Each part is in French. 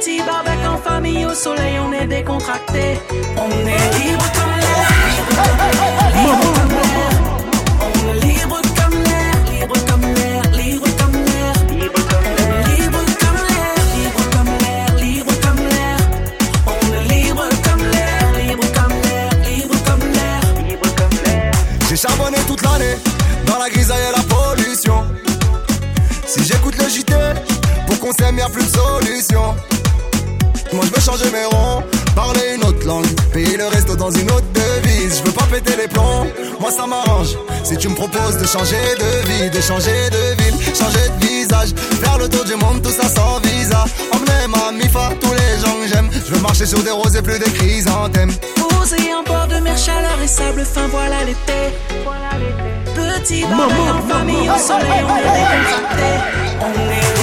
Petit barbecue en famille au soleil, on est décontracté. On est libre comme l'air, libre comme l'air, libre comme l'air. On est libre comme l'air, libre comme l'air, libre comme l'air. Libre comme l'air, libre comme l'air, libre comme l'air, libre comme l'air. On est libre comme l'air, libre comme l'air, libre comme l'air, libre comme l'air. J'ai charbonné toute l'année, dans la grisaille et la pollution. Si j'écoute pour qu'on s'aime, y'a plus de solution. Moi je veux changer mes ronds, parler une autre langue, payer le resto dans une autre devise. Je veux pas péter les plombs, moi ça m'arrange. Si tu me proposes de changer de vie, de changer de ville, changer de visage, faire le tour du monde, tout ça sans visa. Emmener ma mifa, tous les gens que j'aime. Je veux marcher sur des roses et plus des chrysanthèmes. Posé en bord de mer, chaleur et sable fin, voilà l'été. Petit en famille au soleil, on est décontracté. On est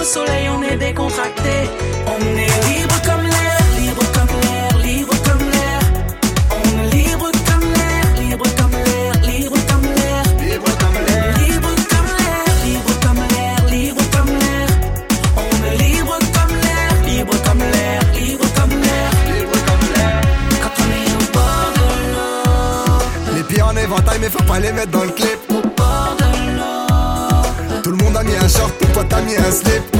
au soleil, on est décontracté. On est libre comme l'air, libre comme l'air, libre comme l'air. On est libre comme l'air, libre comme l'air, libre comme l'air. Libre comme l'air. Libre comme l'air, libre comme l'air, libre comme l'air. On est libre comme l'air, libre comme l'air, libre comme l'air. Libre comme l'air. Quand on est au bord de l'eau, Les pieds en éventail, mais faut pas les mettre dans le clip. Short, pour toi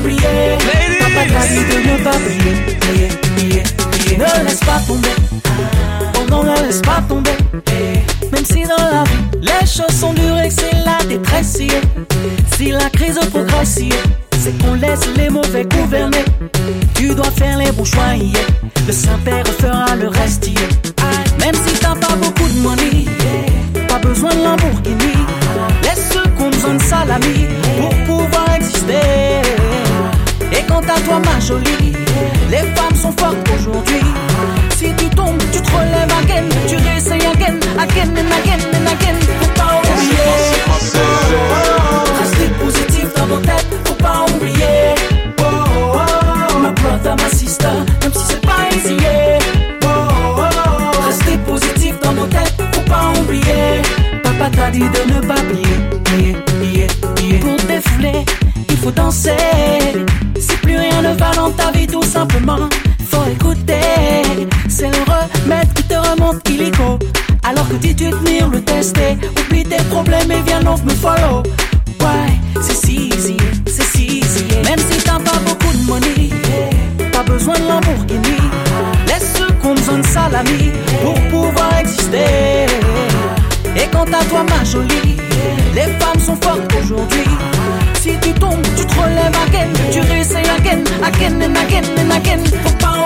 oublier. Papa de ne pas plier. Ne laisse pas tomber. Oh non, ne laisse pas tomber. Même si dans la vie, les choses sont dures et c'est la détresse. Si la crise progresse, yeah, c'est qu'on laisse les mauvais gouverner. Tu dois faire les bons choix, le Saint-Père fera le reste. Même si t'as pas beaucoup de money, pas besoin de Lamborghini. Laisse ceux qui ont besoin de salami pour pouvoir exister. Et quant à toi, ma jolie, les femmes sont fortes aujourd'hui. Si tu tombes, tu te relèves again, tu réessayes again, again and again and again. Faut pas oublier. Rester positif dans nos têtes, faut pas oublier. Ma brother, ma sister, me follow. Ouais, c'est si easy, c'est si easy. Même si t'as pas beaucoup de money, pas besoin de Lamborghini. Laisse ceux qui ont besoin de salami pour pouvoir exister. Et quant à toi, ma jolie, les femmes sont fortes aujourd'hui. Si tu tombes, tu te relèves again, tu réessayes again, again and again and again. Faut pas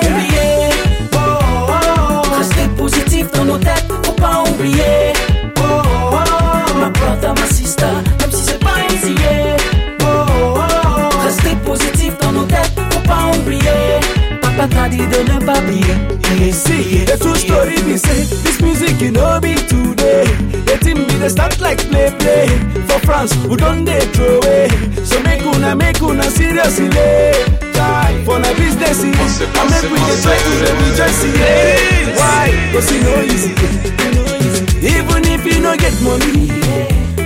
for France who don't they throw away. So make una make una seriously. Die for na business, and make we dey try to dey rejoice. yeah. Why? Cause you know easy, you know easy. Even if you no get money,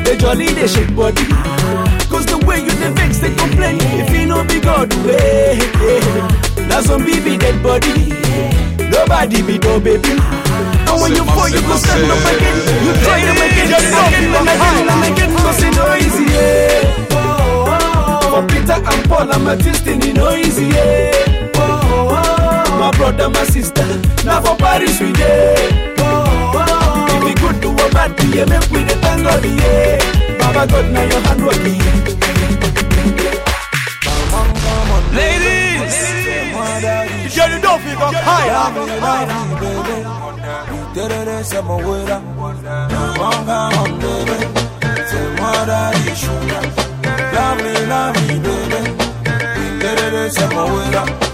they jolly, they shake body. Cause the way you the vex, they complain. If you no be God, way. Now some baby dead body. Nobody be no baby. And when you fall, you go stand up again. You try them again, and again, and again, and again. Cause it no easy, yeah. For Peter and Paul, I'm a destiny, no easy, yeah. My brother, my sister, now for Paris we dey. If we good to a bad yeah, make we the thank God, yeah. Baba God, now your hand working. Jerry Duffy got higher. C'est mon wera, mon gamin bébé, c'est moi daddy sugar. Love me, love me bébé, c'est mon wera.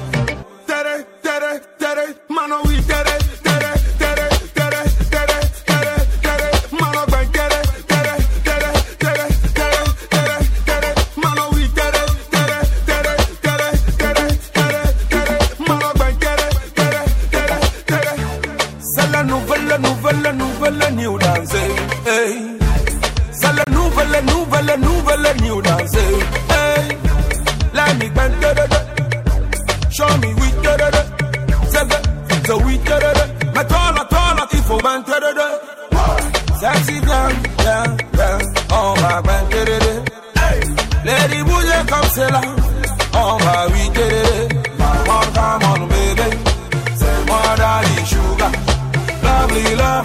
New dance. Hey. Let me bend da da da. Show me we da da da. The, the we da da da. Là, il faut bend da. Sexy girl, yeah, yeah. On va bend da da da. Hey. Lady bouger comme c'est là. On va oui da da da. Come come on, baby. C'est moi daddy sugar. Lovely, lovely,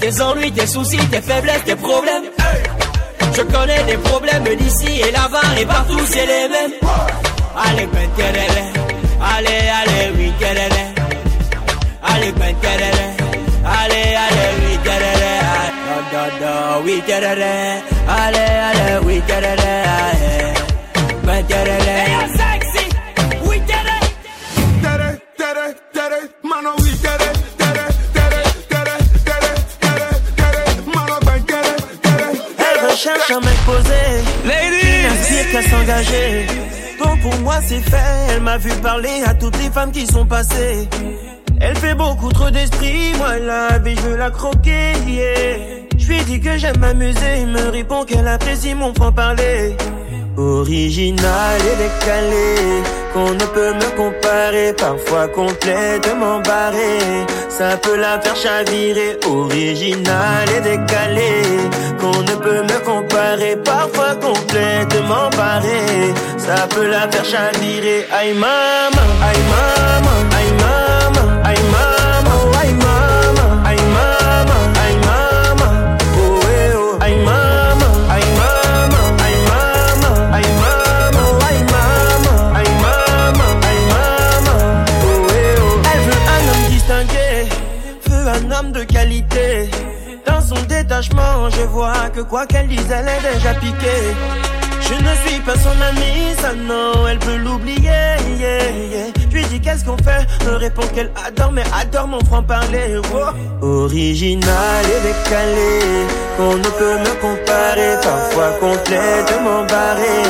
tes ennuis, tes soucis, tes faiblesses, tes problèmes Je connais des problèmes d'ici et là-bas et partout c'est les mêmes Allez, ben, tereré. Allez, allez, oui, tereré. Allez, ben, tereré. Allez, allez, oui, tereré. Da, da, oui, tereré. Allez, allez, oui, tereré. Elle recherche un mec posé, qui n'inspire qu'à s'engager? Donc pour moi c'est fait, elle m'a vu parler à toutes les femmes qui sont passées. Elle fait beaucoup trop d'esprit, moi la vie je veux la croquer, yeah. Je lui dis que j'aime m'amuser, il me répond qu'elle apprécie mon franc-parler. Original et décalé, qu'on ne peut me comparer, parfois complètement barré. Ça peut la faire chavirer, original et décalé, qu'on ne peut me comparer, parfois complètement barré. Ça peut la faire chavirer, aïe maman, aïe maman, quoi qu'elle dise, elle est déjà piquée. Je ne suis pas son amie, ça non, elle peut l'oublier, yeah, yeah. Je lui dis qu'est-ce qu'on fait, me répond qu'elle adore, mais adore mon franc-parler, oh. Original et décalé, qu'on ne peut me comparer, parfois complètement barré.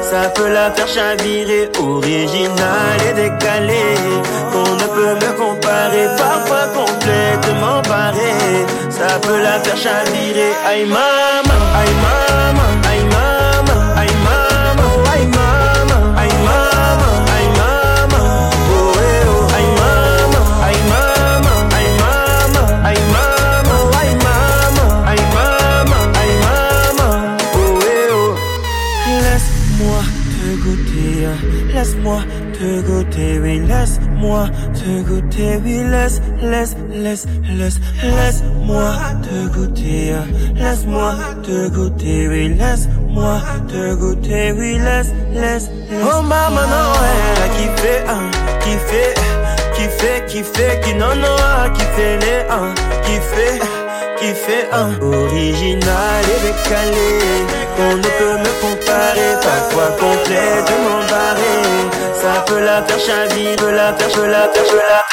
Ça peut la faire chavirer, original et décalé, qu'on ne peut me comparer, parfois complètement barré. Ça peut la faire chavirer, aïe maman, aïe maman, aïe laisse, laisse, laisse, laisse, laisse-moi te goûter, hein. laisse-moi te goûter, oui, laisse-moi te goûter, oui, laisse, laisse, laisse. Oh maman, non, elle a kiffé, hein, kiffé, qui fait, qui non, non, qui fait les fait, qui fait un. Original et décalé, on ne peut me comparer, parfois complètement barré. Ça peut la faire chavir, la faire, je la faire, je la